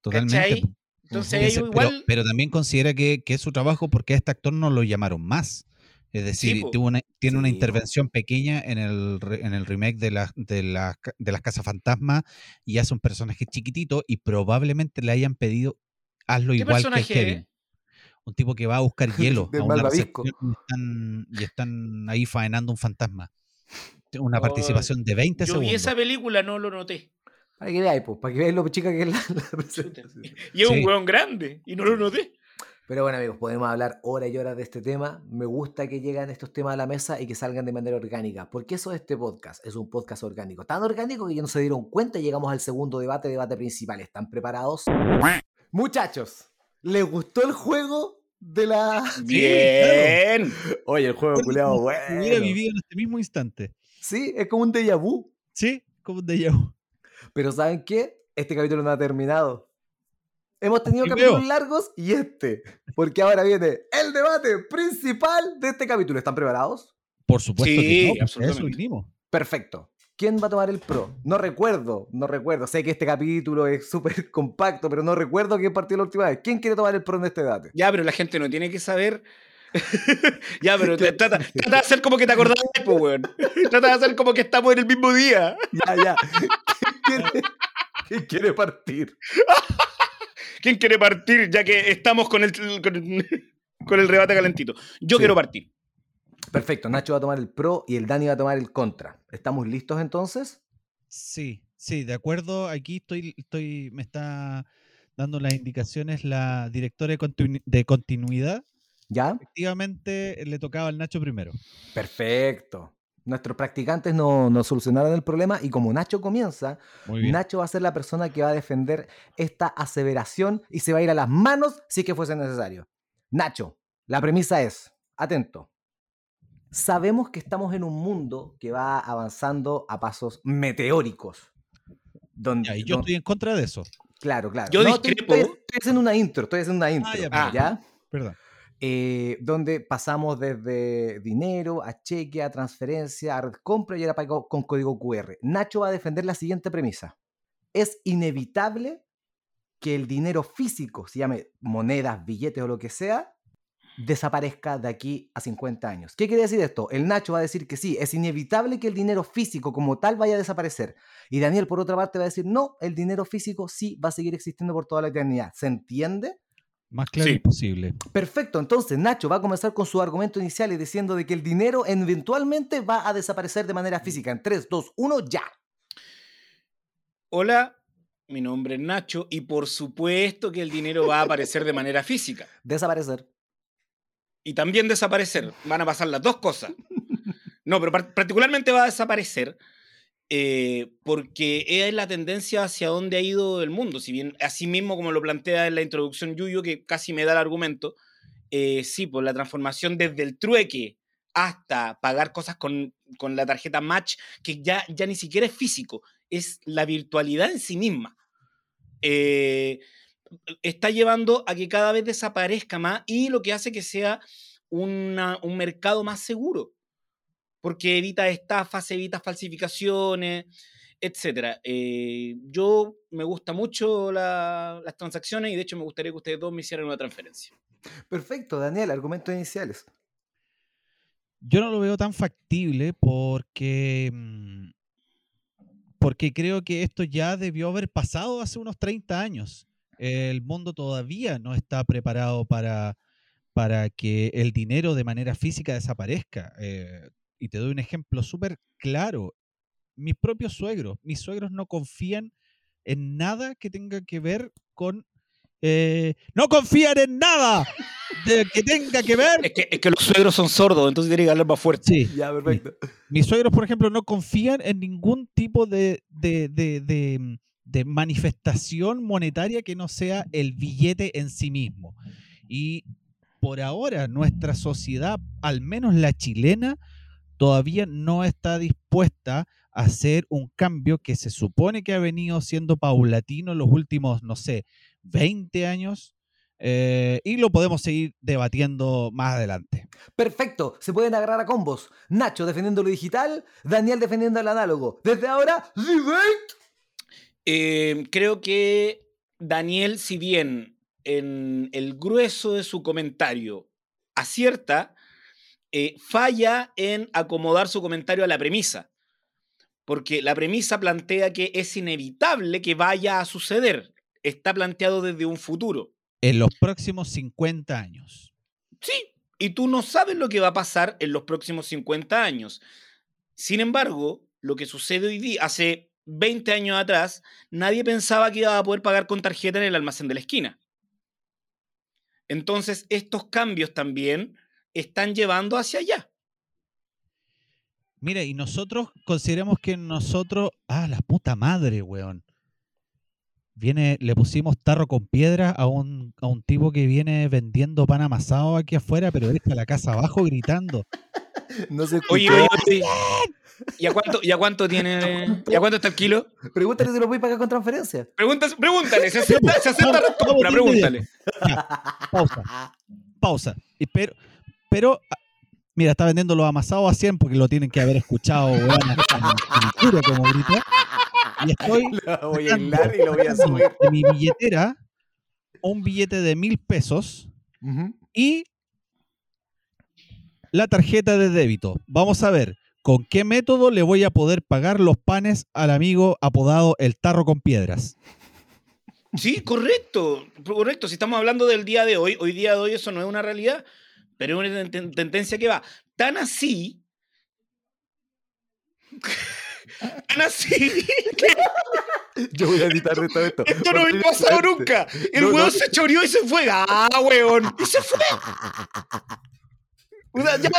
Totalmente. ¿cachai? Entonces ahí Ese- pero, igual... pero también considera que, que es su trabajo porque a este actor no lo llamaron más. Es decir, tuvo una- tiene una Sí, intervención pequeña en el, en el remake de, la- de, las ca- de las Casas Fantasma y hace un personaje chiquitito y probablemente le hayan pedido hazlo ¿Qué igual que Kevin. es? Un tipo que va a buscar (laughs) hielo Del a una recepción y están, y están ahí faenando un fantasma. Una Oh, participación de 20 Yo vi segundos. esa película, no lo noté. Para que veáis, pues, para que veáis lo chica que es la, (laughs) presentación. (laughs) Y es Sí. un weón grande, y no lo noté. Pero bueno, amigos, podemos hablar horas y horas de este tema. Me gusta que lleguen estos temas a la mesa y que salgan de manera orgánica, porque eso es este podcast, es un podcast orgánico. Tan orgánico que ya no se dieron cuenta y llegamos al segundo debate, debate principal. ¿Están preparados? Muchachos, ¿les gustó el juego de la... Bien. Oye, el juego culeado bueno. Hubiera vivido en este mismo instante. Sí, es como un déjà vu. Sí, como un déjà vu. Pero ¿saben qué? Este capítulo no ha terminado. Hemos tenido Sí, capítulos veo. largos y este. Porque ahora viene el debate principal de este capítulo. ¿Están preparados? Por supuesto Sí, que no, eso absolutamente. vinimos. Perfecto. ¿Quién va a tomar el pro? No recuerdo, no recuerdo. Sé que este capítulo es súper (laughs) compacto, pero no recuerdo quién partió la última vez. ¿Quién quiere tomar el pro en este debate? Ya, pero la gente no tiene que saber. (laughs) ya, pero (laughs) trata, trata de hacer como que te acordás, po, weón. Trata de hacer como que estamos en el mismo día. Ya, ya. ¿Quién quiere, quién quiere partir? ¿Quién quiere partir? Ya que estamos con el, con el, con el rebate calentito. Yo Sí. quiero partir. Perfecto. Nacho va a tomar el pro y el Dani va a tomar el contra. ¿Estamos listos entonces? Sí, sí, de acuerdo. Aquí estoy, estoy, me está dando las indicaciones la directora de, continu- de continuidad. ¿Ya? Efectivamente, le tocaba al Nacho primero. Perfecto. Nuestros practicantes no, no solucionaron el problema y como Nacho comienza. Nacho va a ser la persona que va a defender esta aseveración y se va a ir a las manos si es que fuese necesario. Nacho, la premisa es, atento, sabemos que estamos en un mundo que va avanzando a pasos meteóricos. Donde, Ya, y yo estoy en contra de eso. Claro, claro. Yo estoy, discrepo. estoy- estoy haciendo una intro, estoy haciendo una intro. ya, Ah. ¿ya? Perdón. eh, donde pasamos desde dinero a cheque, a transferencia, a red compra y ahora pago con código QR. Nacho va a defender la siguiente premisa. Es inevitable que el dinero físico, se llame monedas, billetes o lo que sea, desaparezca de aquí a 50 años. ¿Qué quiere decir esto? El Nacho va a decir que sí, es inevitable que el dinero físico como tal vaya a desaparecer. Y Daniel, por otra parte, va a decir, no, el dinero físico sí va a seguir existiendo por toda la eternidad. ¿Se entiende? Más claro Sí. imposible. Perfecto, entonces Nacho va a comenzar con su argumento inicial y diciendo de que el dinero eventualmente va a desaparecer de manera física. En 3, 2, 1, ya. Hola, mi nombre es Nacho y por supuesto que el dinero va a aparecer de manera física. Desaparecer. Y también desaparecer. Van a pasar las dos cosas. No, pero par- particularmente va a desaparecer eh, porque es la tendencia hacia donde ha ido el mundo. Si bien, así mismo como lo plantea en la introducción Yuyo, que casi me da el argumento, eh, sí, por la transformación desde el trueque hasta pagar cosas con, con la tarjeta Match, que ya, ya ni siquiera es físico, es la virtualidad en sí misma. Eh, está llevando a que cada vez desaparezca más y lo que hace que sea una- un mercado más seguro, porque evita estafas, evita falsificaciones, etc. yo me gusta mucho la- las transacciones y de hecho me gustaría que ustedes dos me hicieran una transferencia. Perfecto, Daniel, argumentos iniciales. Yo no lo veo tan factible porque, mm, porque creo que esto ya debió haber pasado hace unos 30 años. El mundo todavía no está preparado para, para que el dinero de manera física desaparezca. Eh, y te doy un ejemplo súper claro. Mis propios suegros, mis suegros no confían en nada que tenga que ver con eh, no confían en nada de que tenga que ver. Es que, es que los suegros son sordos, entonces tienen que hablar más fuerte. Sí, Ya, perfecto. mis suegros, por ejemplo, no confían en ningún tipo de, de- de- de- de manifestación monetaria que no sea el billete en sí mismo. Y por ahora nuestra sociedad, al menos la chilena, todavía no está dispuesta a hacer un cambio que se supone que ha venido siendo paulatino en los últimos, no sé, 20 años. eh, y lo podemos seguir debatiendo más adelante. Perfecto, se pueden agarrar a combos. Nacho defendiendo lo digital, Daniel defendiendo el análogo. Desde ahora, debate. Eh, creo que Daniel, si bien en el grueso de su comentario acierta, eh, falla en acomodar su comentario a la premisa. Porque la premisa plantea que es inevitable que vaya a suceder. Está planteado desde un futuro. En los próximos 50 años. Sí, y tú no sabes lo que va a pasar en los próximos 50 años. Sin embargo, lo que sucede hoy día, hace 20 años atrás, nadie pensaba que iba a poder pagar con tarjeta en el almacén de la esquina. Entonces, estos cambios también están llevando hacia allá. Mira, y nosotros consideramos que nosotros. Ah, la puta madre, weón. Viene, le pusimos tarro con piedra a un, a un tipo que viene vendiendo pan amasado aquí afuera, pero él está en la casa abajo gritando. No se Oye, escuchó. oye, oye, ¿y a cuánto, y a cuánto tiene? ¿Y a cuánto está el kilo? Pregúntale si lo voy a pagar con transferencia. Pregúntale, pregúntale, se acepta, se acepta la compra, pregúntale. Pausa, pausa. Y pero, pero, ah, mira, está vendiendo los amasados a 100 porque lo tienen que haber escuchado, weón, hasta en el culo, como grita. Y estoy (laughs) Lo voy a hilar y lo voy a subir. de mi billetera un billete de mil pesos y la tarjeta de débito. Vamos a ver con qué método le voy a poder pagar los panes al amigo apodado el tarro con piedras. Sí, correcto, correcto. Si estamos hablando del día de hoy, hoy día de hoy eso no es una realidad, pero es una ten- tendencia que va tan así, tan así, Yo voy a editar de todo esto. esto no había pasado nunca. El No, se choreó y se fue. ¡Ah, weón! Y se fue. O sea, ya,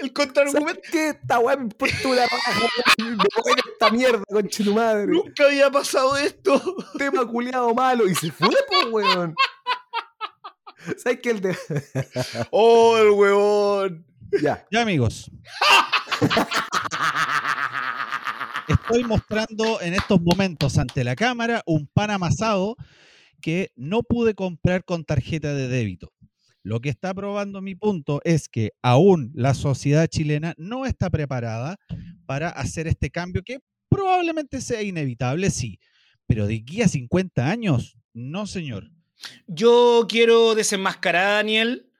el contraargumento ¿Sabes qué? Esta me weón. Me de esta mierda, conche tu madre. nunca había pasado esto. Tema culiado malo. Y se fue, pues, weón. ¿Sabes qué? El de. ¡Oh, el weón! Ya. Ya amigos. (laughs) Estoy mostrando en estos momentos ante la cámara un pan amasado que no pude comprar con tarjeta de débito. Lo que está probando mi punto es que aún la sociedad chilena no está preparada para hacer este cambio que probablemente sea inevitable, sí, pero de aquí a 50 años, no señor. Yo quiero desenmascarar a Daniel,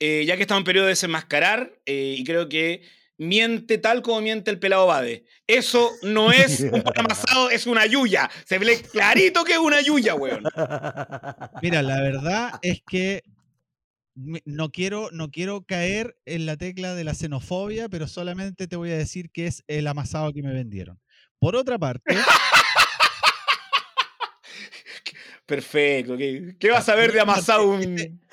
eh, ya que estamos en periodo de desenmascarar, eh, y creo que miente tal como miente el pelado Bade. Eso no es un pan (laughs) amasado, es una yuya. Se ve clarito que es una yuya, weón. Mira, la verdad es que no quiero, no quiero caer en la tecla de la xenofobia, pero solamente te voy a decir que es el amasado que me vendieron. Por otra parte, (laughs) Perfecto. ¿Qué, qué vas a ver de amasado un...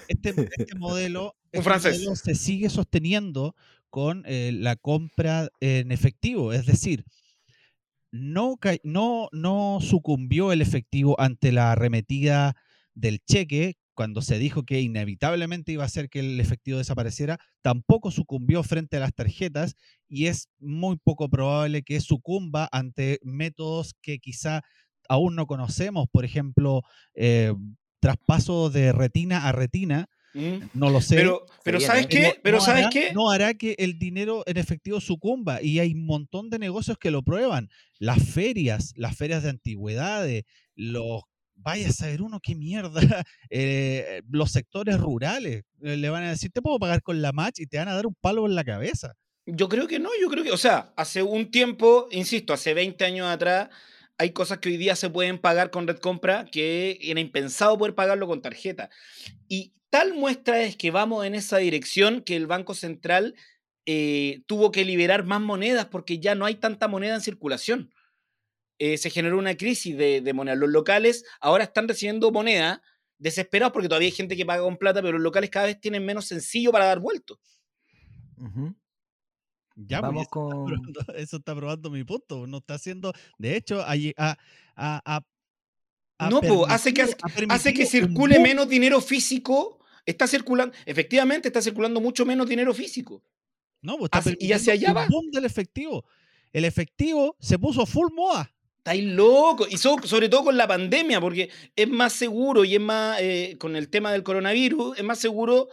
este, este modelo, Un este francés. modelo se sigue sosteniendo con eh, la compra en efectivo, es decir, no, no, no sucumbió el efectivo ante la arremetida del cheque cuando se dijo que inevitablemente iba a hacer que el efectivo desapareciera, tampoco sucumbió frente a las tarjetas y es muy poco probable que sucumba ante métodos que quizá aún no conocemos, por ejemplo, eh, traspaso de retina a retina, ¿Mm? no lo sé. Pero, pero ¿sabes ¿eh? qué? Pero no ¿sabes hará, qué? No hará que el dinero en efectivo sucumba y hay un montón de negocios que lo prueban. Las ferias, las ferias de antigüedades, los... Vaya a saber uno qué mierda. (laughs) eh, los sectores rurales eh, le van a decir, te puedo pagar con la match y te van a dar un palo en la cabeza. Yo creo que no, yo creo que, o sea, hace un tiempo, insisto, hace 20 años atrás, hay cosas que hoy día se pueden pagar con red compra que era impensado poder pagarlo con tarjeta. Y tal muestra es que vamos en esa dirección que el Banco Central eh, tuvo que liberar más monedas porque ya no hay tanta moneda en circulación. Eh, se generó una crisis de, moneda. Los locales ahora están recibiendo moneda desesperados porque todavía hay gente que paga con plata, pero los locales cada vez tienen menos sencillo para dar vueltos. Ujú. Ya, pues, Vamos eso, está con- probando, (laughs) eso está probando mi punto. No está haciendo. De hecho, a, a, a- No, po, hace que- Hace que un circule menos dinero físico. Está circulando, efectivamente, está circulando mucho menos dinero físico. No, pues está hace- y hacia allá va. boom del efectivo. El efectivo se puso full moda. Estáis loco. Y so- sobre todo con la pandemia, porque es más seguro y es más, eh, con el tema del coronavirus, es más seguro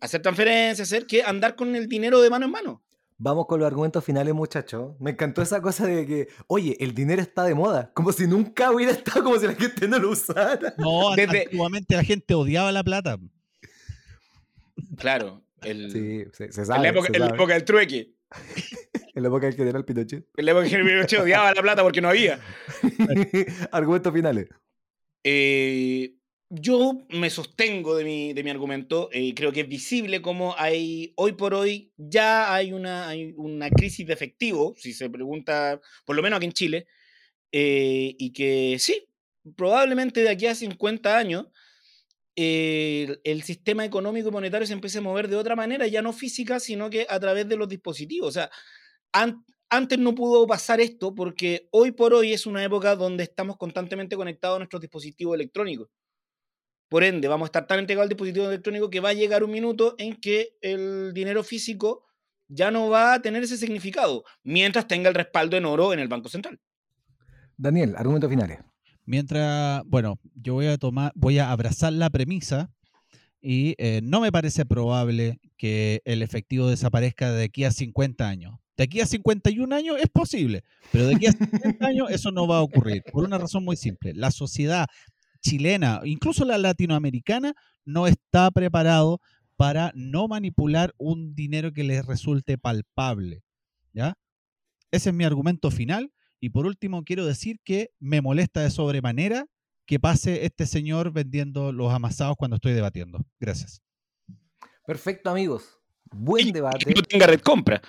hacer transferencias, hacer que andar con el dinero de mano en mano. Vamos con los argumentos finales, muchachos. Me encantó esa cosa de que, oye, el dinero está de moda. Como si nunca hubiera (laughs) estado, como si la gente no lo usara. No, Desde- antiguamente la gente odiaba la plata. Claro. El, Sí, se, se en, sabe. la época, se en la época del trueque. (laughs) En la época del general Pinochet. En la época que Pinochet odiaba la plata porque no había. (laughs) argumentos finales. Eh, yo me sostengo de mi, de mi argumento. eh, creo que es visible como hay, hoy por hoy, ya hay una, hay una crisis de efectivo, si se pregunta, por lo menos aquí en Chile, eh, y que sí, probablemente de aquí a 50 años, eh, el, el sistema económico y monetario se empiece a mover de otra manera, ya no física, sino que a través de los dispositivos. O sea, an- antes no pudo pasar esto porque hoy por hoy es una época donde estamos constantemente conectados a nuestros dispositivos electrónicos. Por ende, vamos a estar tan entregados al dispositivo electrónico que va a llegar un minuto en que el dinero físico ya no va a tener ese significado, mientras tenga el respaldo en oro en el Banco Central. Daniel, argumentos finales. Mientras, bueno, yo voy a tomar, voy a abrazar la premisa y eh, no me parece probable que el efectivo desaparezca de aquí a 50 años. De aquí a 51 años es posible, pero de aquí a 50 años eso no va a ocurrir, por una razón muy simple. La sociedad chilena, incluso la latinoamericana, no está preparado para no manipular un dinero que les resulte palpable. ¿Ya? Ese es mi argumento final. Y por último, quiero decir que me molesta de sobremanera que pase este señor vendiendo los amasados cuando estoy debatiendo. Gracias. Perfecto, amigos. Buen debate. Que no tenga red compra.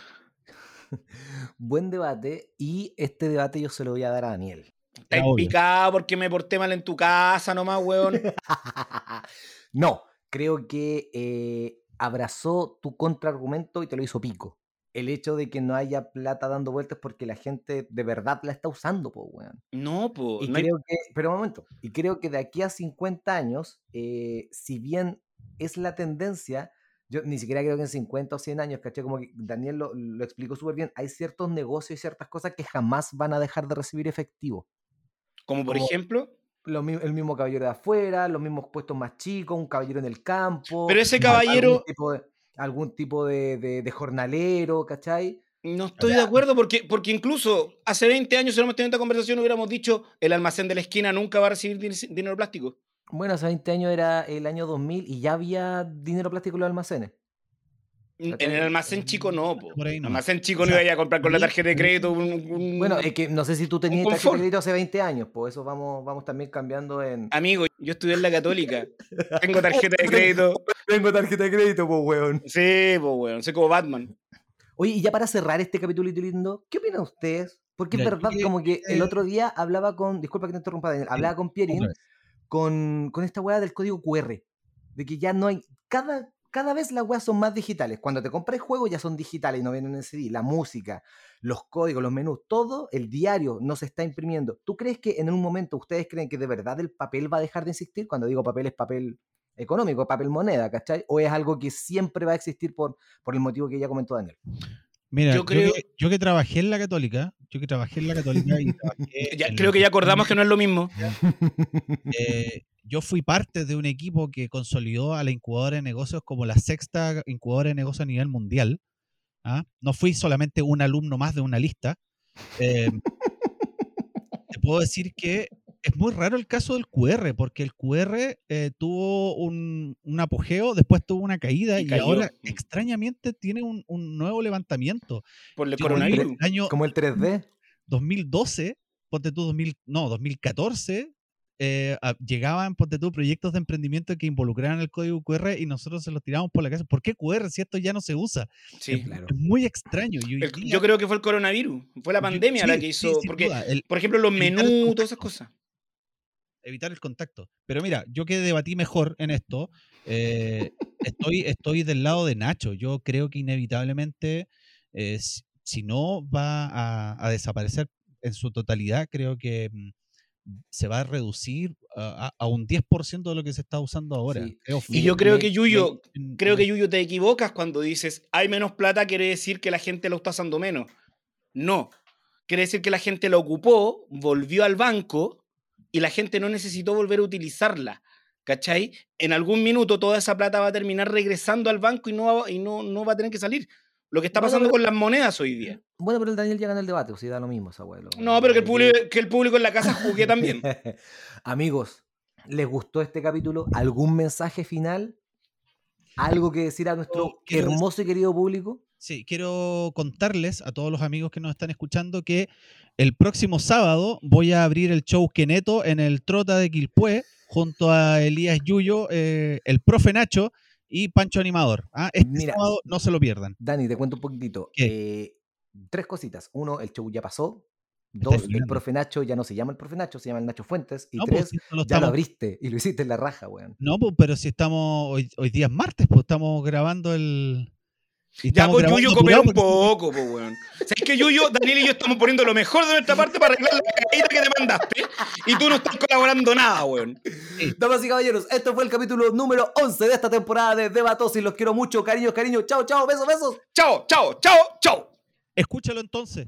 (laughs) Buen debate. Y este debate yo se lo voy a dar a Daniel. Estás obvio. picado porque me porté mal en tu casa nomás, weón. (laughs) no, creo que eh, abrazó tu contraargumento y te lo hizo pico. El hecho de que no haya plata dando vueltas porque la gente de verdad la está usando, pues, weón. No, po. Y no hay- creo que, pero un momento, y creo que de aquí a 50 años, eh, si bien es la tendencia, yo ni siquiera creo que en 50 o 100 años, ¿cachai? Como que Daniel lo, lo explicó súper bien, hay ciertos negocios y ciertas cosas que jamás van a dejar de recibir efectivo. Como por como- ejemplo. Lo el mismo caballero de afuera, los mismos puestos más chicos, un caballero en el campo. Pero ese al- caballero- Algún tipo de, algún tipo de, de- de jornalero, ¿cachai? No estoy de acuerdo porque, porque incluso hace 20 años, si hubiéramos tenido esta conversación, hubiéramos dicho el almacén de la esquina nunca va a recibir din- dinero plástico. Bueno, hace 20 años era el año 2000 y ya había dinero plástico en los almacenes. En el almacén chico no, po. Por ahí El almacén chico O no iba a comprar con la tarjeta de crédito un, un- Bueno, es que no sé si tú tenías tarjeta de crédito hace 20 años, pues eso vamos, vamos también cambiando en... Amigo, yo estudié en la católica. (laughs) Tengo tarjeta de crédito. Tengo tarjeta de crédito, pues, weón. Sí, pues, weón. Soy como Batman. Oye, y ya para cerrar este capítulo lindo, ¿qué opinan ustedes? Porque es verdad, como que el otro día hablaba con, disculpa que te interrumpa, Daniel, hablaba con Pierin con, con esta weá del código QR, de que ya no hay, cada, cada vez las weas son más digitales. Cuando te compras juegos ya son digitales y no vienen en CD, la música, los códigos, los menús, todo, el diario no se está imprimiendo. ¿Tú crees que en un momento ustedes creen que de verdad el papel va a dejar de existir? Cuando digo papel es papel económico, papel moneda, ¿cachai? ¿O es algo que siempre va a existir por, por el motivo que ya comentó Daniel? Mira, Yo que, yo que trabajé en la católica, yo que trabajé en la católica y trabajé (laughs) Ya- en creo la- que ya acordamos que no es lo mismo. eh, yo fui parte de un equipo que consolidó a la incubadora de negocios como la sexta incubadora de negocios a nivel mundial. ¿ah? No fui solamente un alumno más de una lista. Eh, te puedo decir que es muy raro el caso del QR, porque el QR eh, tuvo un, un apogeo, después tuvo una caída Y y, cayó. ahora Mm. extrañamente tiene un, un nuevo levantamiento. Por el coronavirus. el año Como el 3D. 2012, ponte tú 2000, no, 2014, eh, a- llegaban, ponte tú, proyectos de emprendimiento que involucraran el código QR y nosotros se los tiramos por la casa. ¿Por qué QR si esto ya no se usa? Sí. es, claro. es muy extraño. El- día- yo creo que fue el coronavirus. Fue la yo- pandemia la que hizo. porque, el- por ejemplo, los menús, todas esas cosas. evitar el contacto. Pero mira, yo que debatí mejor en esto, eh, estoy, estoy del lado de Nacho. Yo creo que inevitablemente, eh, si, si no va a, a desaparecer en su totalidad, creo que mm, se va a reducir a, a- un 10% de lo que se está usando ahora. Sí. Y yo creo que Yuyo, creo que Yuyo te equivocas cuando dices hay menos plata, quiere decir que la gente lo está usando menos. No. Quiere decir que la gente la ocupó, volvió al banco y la gente no necesitó volver a utilizarla. ¿Cachai? En algún minuto toda esa plata va a terminar regresando al banco y no va, y no, no va a tener que salir. Lo que está Bueno, pasando pero- con las monedas hoy día. Bueno, pero el Daniel ya gana el debate, o sea, da lo mismo esa abuelo. No, pero que el público, que el público en la casa juzgue (laughs) también. (laughs) Amigos, ¿les gustó este capítulo? ¿Algún mensaje final? ¿Algo que decir a nuestro Oh, hermoso y querido público? Sí, quiero contarles a todos los amigos que nos están escuchando que el próximo sábado voy a abrir el show Keneto en el Trota de Quilpué junto a Elías Yuyo, eh, el profe Nacho y Pancho Animador. ¿ah? Este Mira. sábado no se lo pierdan. Dani, te cuento un poquitito. Eh, tres cositas. Uno, el show ya pasó. Dos, el profe Nacho ya no se llama el profe Nacho, se llama el Nacho Fuentes. Y No, pues, tres, si esto lo ya lo abriste y lo hiciste en la raja, weón. No, pues, pero si estamos, hoy, hoy día es martes, pues estamos grabando el... y Ya, pues Yuyo coopera apurado un porque- poco, pues, weón. ¿Sabes que Yuyo, Daniel y yo estamos poniendo lo mejor de nuestra parte para arreglar la caída que te mandaste? Y tú no estás colaborando nada, weón. Damas y caballeros, este fue el capítulo número 11 de esta temporada de Debatosis. Los quiero mucho, cariños, cariños. Chao, chao, besos, besos. Chao, chao, chao, chao. Escúchalo entonces.